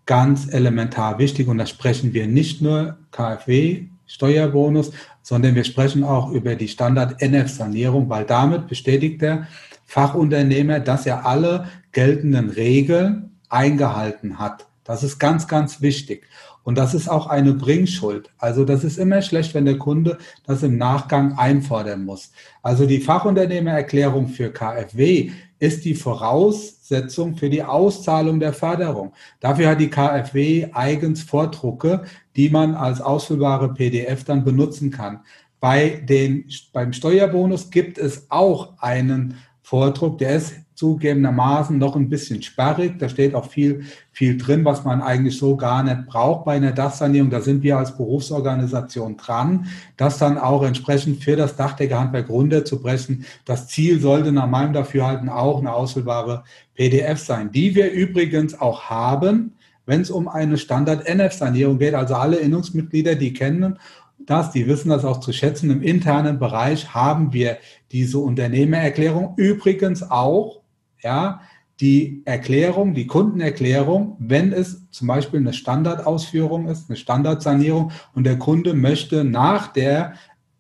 ganz elementar wichtig und da sprechen wir nicht nur KfW Steuerbonus, sondern wir sprechen auch über die Standard-NF-Sanierung, weil damit bestätigt der Fachunternehmer, dass er alle geltenden Regeln eingehalten hat. Das ist ganz, ganz wichtig. Und das ist auch eine Bringschuld. Also das ist immer schlecht, wenn der Kunde das im Nachgang einfordern muss. Also die Fachunternehmererklärung für KfW ist die Voraussetzung für die Auszahlung der Förderung. Dafür hat die KfW eigens Vordrucke, die man als ausfüllbare PDF dann benutzen kann. Bei den, beim Steuerbonus gibt es auch einen Vordruck, der ist zugegebenermaßen noch ein bisschen sperrig. Da steht auch viel, viel drin, was man eigentlich so gar nicht braucht bei einer Dachsanierung. Da sind wir als Berufsorganisation dran, das dann auch entsprechend für das Dachdeckerhandwerk runterzubrechen. Das Ziel sollte nach meinem Dafürhalten auch eine ausfüllbare PDF sein, die wir übrigens auch haben, wenn es um eine Standard-NF-Sanierung geht. Also alle Innungsmitglieder, die kennen das, die wissen das auch zu schätzen. Im internen Bereich haben wir diese Unternehmererklärung. Übrigens auch ja, die Erklärung, die Kundenerklärung, wenn es zum Beispiel eine Standardausführung ist, eine Standardsanierung und der Kunde möchte nach der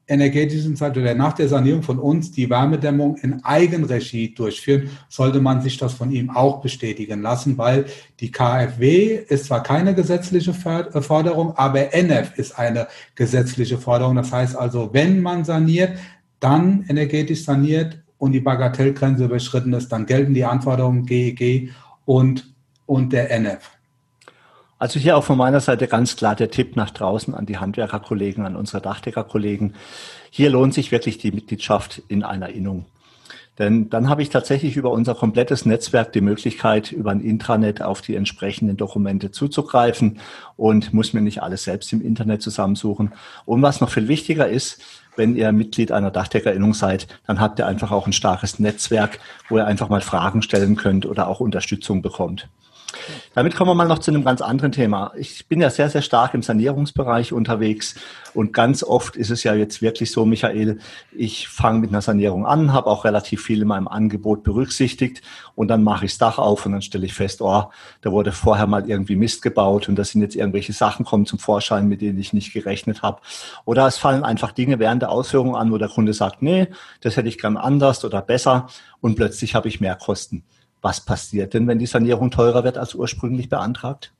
energetischen Zeit oder nach der Sanierung von uns die Wärmedämmung in Eigenregie durchführen, sollte man sich das von ihm auch bestätigen lassen, weil die KfW ist zwar keine gesetzliche äh, Forderung, aber NF ist eine gesetzliche Forderung. Das heißt also, wenn man saniert, dann energetisch saniert und die Bagatellgrenze überschritten ist, dann gelten die Anforderungen GEG und, und der NF. Also hier auch von meiner Seite ganz klar der Tipp nach draußen an die Handwerkerkollegen, an unsere Dachdeckerkollegen. Hier lohnt sich wirklich die Mitgliedschaft in einer Innung. Denn dann habe ich tatsächlich über unser komplettes Netzwerk die Möglichkeit, über ein Intranet auf die entsprechenden Dokumente zuzugreifen und muss mir nicht alles selbst im Internet zusammensuchen. Und was noch viel wichtiger ist, wenn ihr Mitglied einer Dachdeckerinnung seid, dann habt ihr einfach auch ein starkes Netzwerk, wo ihr einfach mal Fragen stellen könnt oder auch Unterstützung bekommt. Damit kommen wir mal noch zu einem ganz anderen Thema. Ich bin ja sehr, sehr stark im Sanierungsbereich unterwegs und ganz oft ist es ja jetzt wirklich so, Michael, ich fange mit einer Sanierung an, habe auch relativ viel in meinem Angebot berücksichtigt und dann mache ich das Dach auf und dann stelle ich fest, oh, da wurde vorher mal irgendwie Mist gebaut und da sind jetzt irgendwelche Sachen kommen zum Vorschein, mit denen ich nicht gerechnet habe. Oder es fallen einfach Dinge während der Ausführung an, wo der Kunde sagt, nee, das hätte ich gern anders oder besser und plötzlich habe ich mehr Kosten. Was passiert denn, wenn die Sanierung teurer wird als ursprünglich beantragt?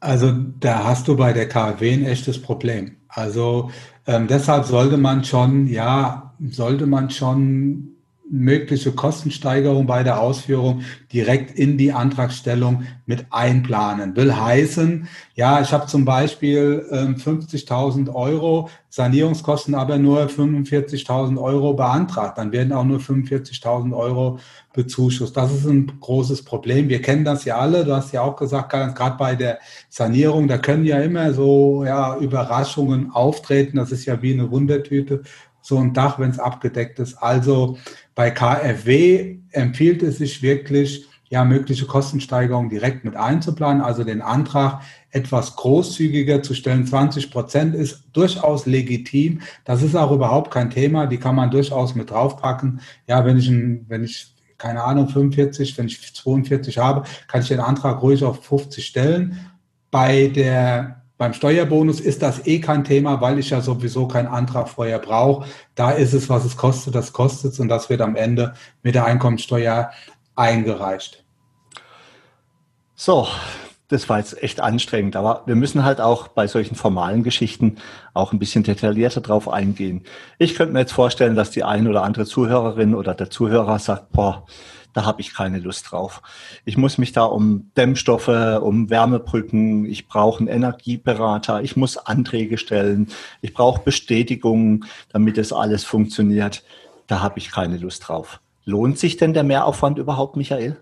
Also da hast du bei der KfW ein echtes Problem. Also ähm, deshalb sollte man schon, ja, sollte man schon mögliche Kostensteigerung bei der Ausführung direkt in die Antragstellung mit einplanen. Will heißen, ja, ich habe zum Beispiel ähm, 50.000 Euro Sanierungskosten, aber nur 45.000 Euro beantragt. Dann werden auch nur 45.000 Euro bezuschusst. Das ist ein großes Problem. Wir kennen das ja alle. Du hast ja auch gesagt, gerade bei der Sanierung, da können ja immer so ja, Überraschungen auftreten. Das ist ja wie eine Wundertüte so ein Dach, wenn es abgedeckt ist. Also bei KfW empfiehlt es sich wirklich, ja, mögliche Kostensteigerungen direkt mit einzuplanen, also den Antrag etwas großzügiger zu stellen. 20 Prozent ist durchaus legitim. Das ist auch überhaupt kein Thema. Die kann man durchaus mit draufpacken. Ja, wenn ich, wenn ich keine Ahnung, 45, wenn ich 42 habe, kann ich den Antrag ruhig auf 50 stellen. Bei der beim Steuerbonus ist das eh kein Thema, weil ich ja sowieso keinen Antrag vorher brauche. Da ist es, was es kostet, das kostet es und das wird am Ende mit der Einkommensteuer eingereicht. So, das war jetzt echt anstrengend, aber wir müssen halt auch bei solchen formalen Geschichten auch ein bisschen detaillierter drauf eingehen. Ich könnte mir jetzt vorstellen, dass die eine oder andere Zuhörerin oder der Zuhörer sagt, boah, da habe ich keine Lust drauf. Ich muss mich da um Dämmstoffe, um Wärmebrücken, ich brauche einen Energieberater, ich muss Anträge stellen, ich brauche Bestätigungen, damit das alles funktioniert. Da habe ich keine Lust drauf. Lohnt sich denn der Mehraufwand überhaupt, Michael?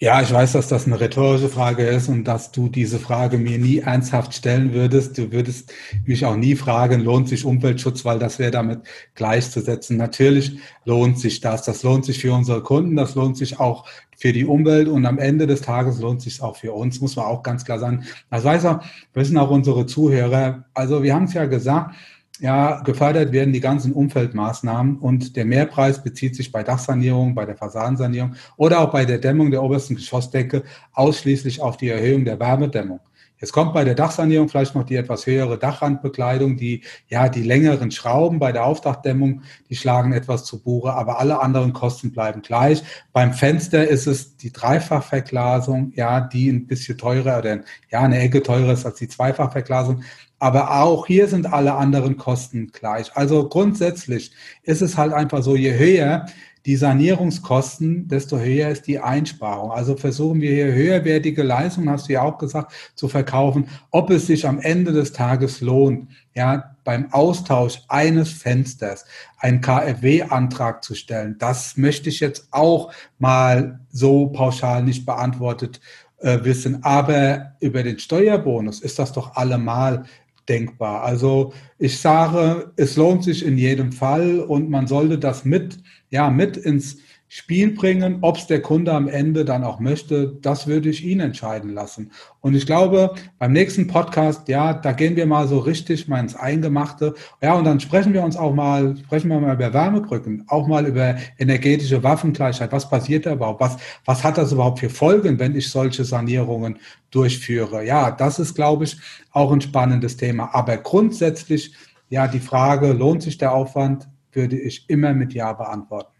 Ja, ich weiß, dass das eine rhetorische Frage ist und dass du diese Frage mir nie ernsthaft stellen würdest. Du würdest mich auch nie fragen, lohnt sich Umweltschutz, weil das wäre damit gleichzusetzen. Natürlich lohnt sich das. Das lohnt sich für unsere Kunden, das lohnt sich auch für die Umwelt und am Ende des Tages lohnt sich auch für uns, muss man auch ganz klar sagen. Das weiß auch, wissen auch unsere Zuhörer. Also wir haben es ja gesagt, ja, gefördert werden die ganzen Umfeldmaßnahmen und der Mehrpreis bezieht sich bei Dachsanierung, bei der Fassadensanierung oder auch bei der Dämmung der obersten Geschossdecke ausschließlich auf die Erhöhung der Wärmedämmung. Jetzt kommt bei der Dachsanierung vielleicht noch die etwas höhere Dachrandbekleidung, die, ja, die längeren Schrauben bei der Aufdachdämmung, die schlagen etwas zu Buche, aber alle anderen Kosten bleiben gleich. Beim Fenster ist es die Dreifachverglasung, ja, die ein bisschen teurer oder, ja, eine Ecke teurer ist als die Zweifachverglasung. Aber auch hier sind alle anderen Kosten gleich. Also grundsätzlich ist es halt einfach so, je höher die Sanierungskosten, desto höher ist die Einsparung. Also versuchen wir hier höherwertige Leistungen, hast du ja auch gesagt, zu verkaufen, ob es sich am Ende des Tages lohnt, ja, beim Austausch eines Fensters einen KfW-Antrag zu stellen. Das möchte ich jetzt auch mal so pauschal nicht beantwortet äh, wissen. Aber über den Steuerbonus ist das doch allemal denkbar. Also ich sage, es lohnt sich in jedem Fall und man sollte das mit, ja, mit ins, Spiel bringen. Ob es der Kunde am Ende dann auch möchte, das würde ich ihn entscheiden lassen. Und ich glaube, beim nächsten Podcast, ja, da gehen wir mal so richtig mal ins Eingemachte. Ja, und dann sprechen wir uns auch mal, sprechen wir mal über Wärmebrücken, auch mal über energetische Waffengleichheit. Was passiert da überhaupt? Was, was hat das überhaupt für Folgen, wenn ich solche Sanierungen durchführe? Ja, das ist, glaube ich, auch ein spannendes Thema. Aber grundsätzlich, ja, die Frage, lohnt sich der Aufwand, würde ich immer mit Ja beantworten.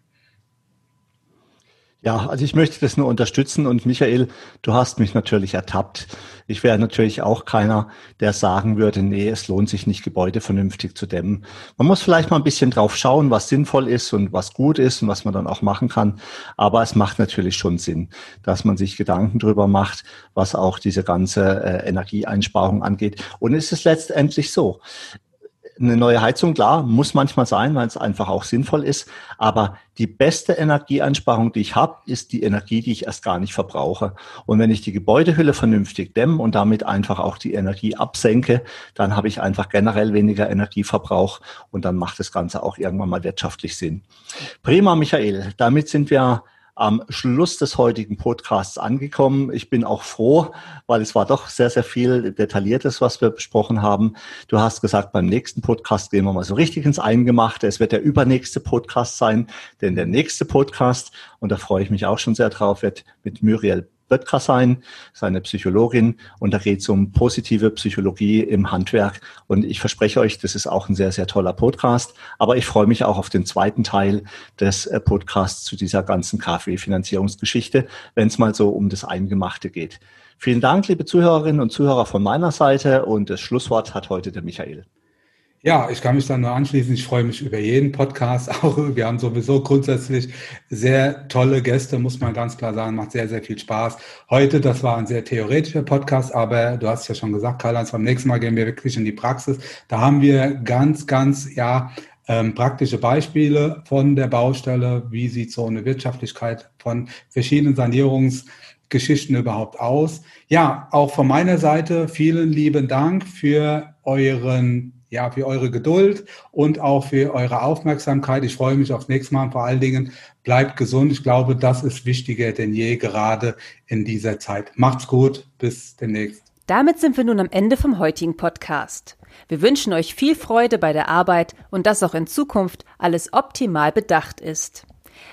Ja, also ich möchte das nur unterstützen und Michael, du hast mich natürlich ertappt. Ich wäre natürlich auch keiner, der sagen würde, nee, es lohnt sich nicht, Gebäude vernünftig zu dämmen. Man muss vielleicht mal ein bisschen drauf schauen, was sinnvoll ist und was gut ist und was man dann auch machen kann. Aber es macht natürlich schon Sinn, dass man sich Gedanken drüber macht, was auch diese ganze äh, Energieeinsparung angeht. Und es ist letztendlich so, eine neue Heizung, klar, muss manchmal sein, weil es einfach auch sinnvoll ist. Aber die beste Energieeinsparung, die ich habe, ist die Energie, die ich erst gar nicht verbrauche. Und wenn ich die Gebäudehülle vernünftig dämme und damit einfach auch die Energie absenke, dann habe ich einfach generell weniger Energieverbrauch und dann macht das Ganze auch irgendwann mal wirtschaftlich Sinn. Prima, Michael. Damit sind wir am Schluss des heutigen Podcasts angekommen. Ich bin auch froh, weil es war doch sehr, sehr viel Detailliertes, was wir besprochen haben. Du hast gesagt, beim nächsten Podcast gehen wir mal so richtig ins Eingemachte. Es wird der übernächste Podcast sein, denn der nächste Podcast, und da freue ich mich auch schon sehr drauf, wird mit Muriel Böttger sein, seine Psychologin. Und da geht es um positive Psychologie im Handwerk. Und ich verspreche euch, das ist auch ein sehr, sehr toller Podcast. Aber ich freue mich auch auf den zweiten Teil des äh, Podcasts zu dieser ganzen KfW-Finanzierungsgeschichte, wenn es mal so um das Eingemachte geht. Vielen Dank, liebe Zuhörerinnen und Zuhörer von meiner Seite. Und das Schlusswort hat heute der Michael. Ja, ich kann mich dann nur anschließen. Ich freue mich über jeden Podcast. Auch wir haben sowieso grundsätzlich sehr tolle Gäste, muss man ganz klar sagen. Macht sehr, sehr viel Spaß. Heute, das war ein sehr theoretischer Podcast, aber du hast ja schon gesagt, Karl-Heinz, beim nächsten Mal gehen wir wirklich in die Praxis. Da haben wir ganz, ganz, ja, ähm, praktische Beispiele von der Baustelle. Wie sieht so eine Wirtschaftlichkeit von verschiedenen Sanierungsgeschichten überhaupt aus? Ja, auch von meiner Seite vielen lieben Dank für euren ja, für eure Geduld und auch für eure Aufmerksamkeit. Ich freue mich aufs nächste Mal vor allen Dingen bleibt gesund. Ich glaube, das ist wichtiger denn je gerade in dieser Zeit. Macht's gut. Bis demnächst. Damit sind wir nun am Ende vom heutigen Podcast. Wir wünschen euch viel Freude bei der Arbeit und dass auch in Zukunft alles optimal bedacht ist.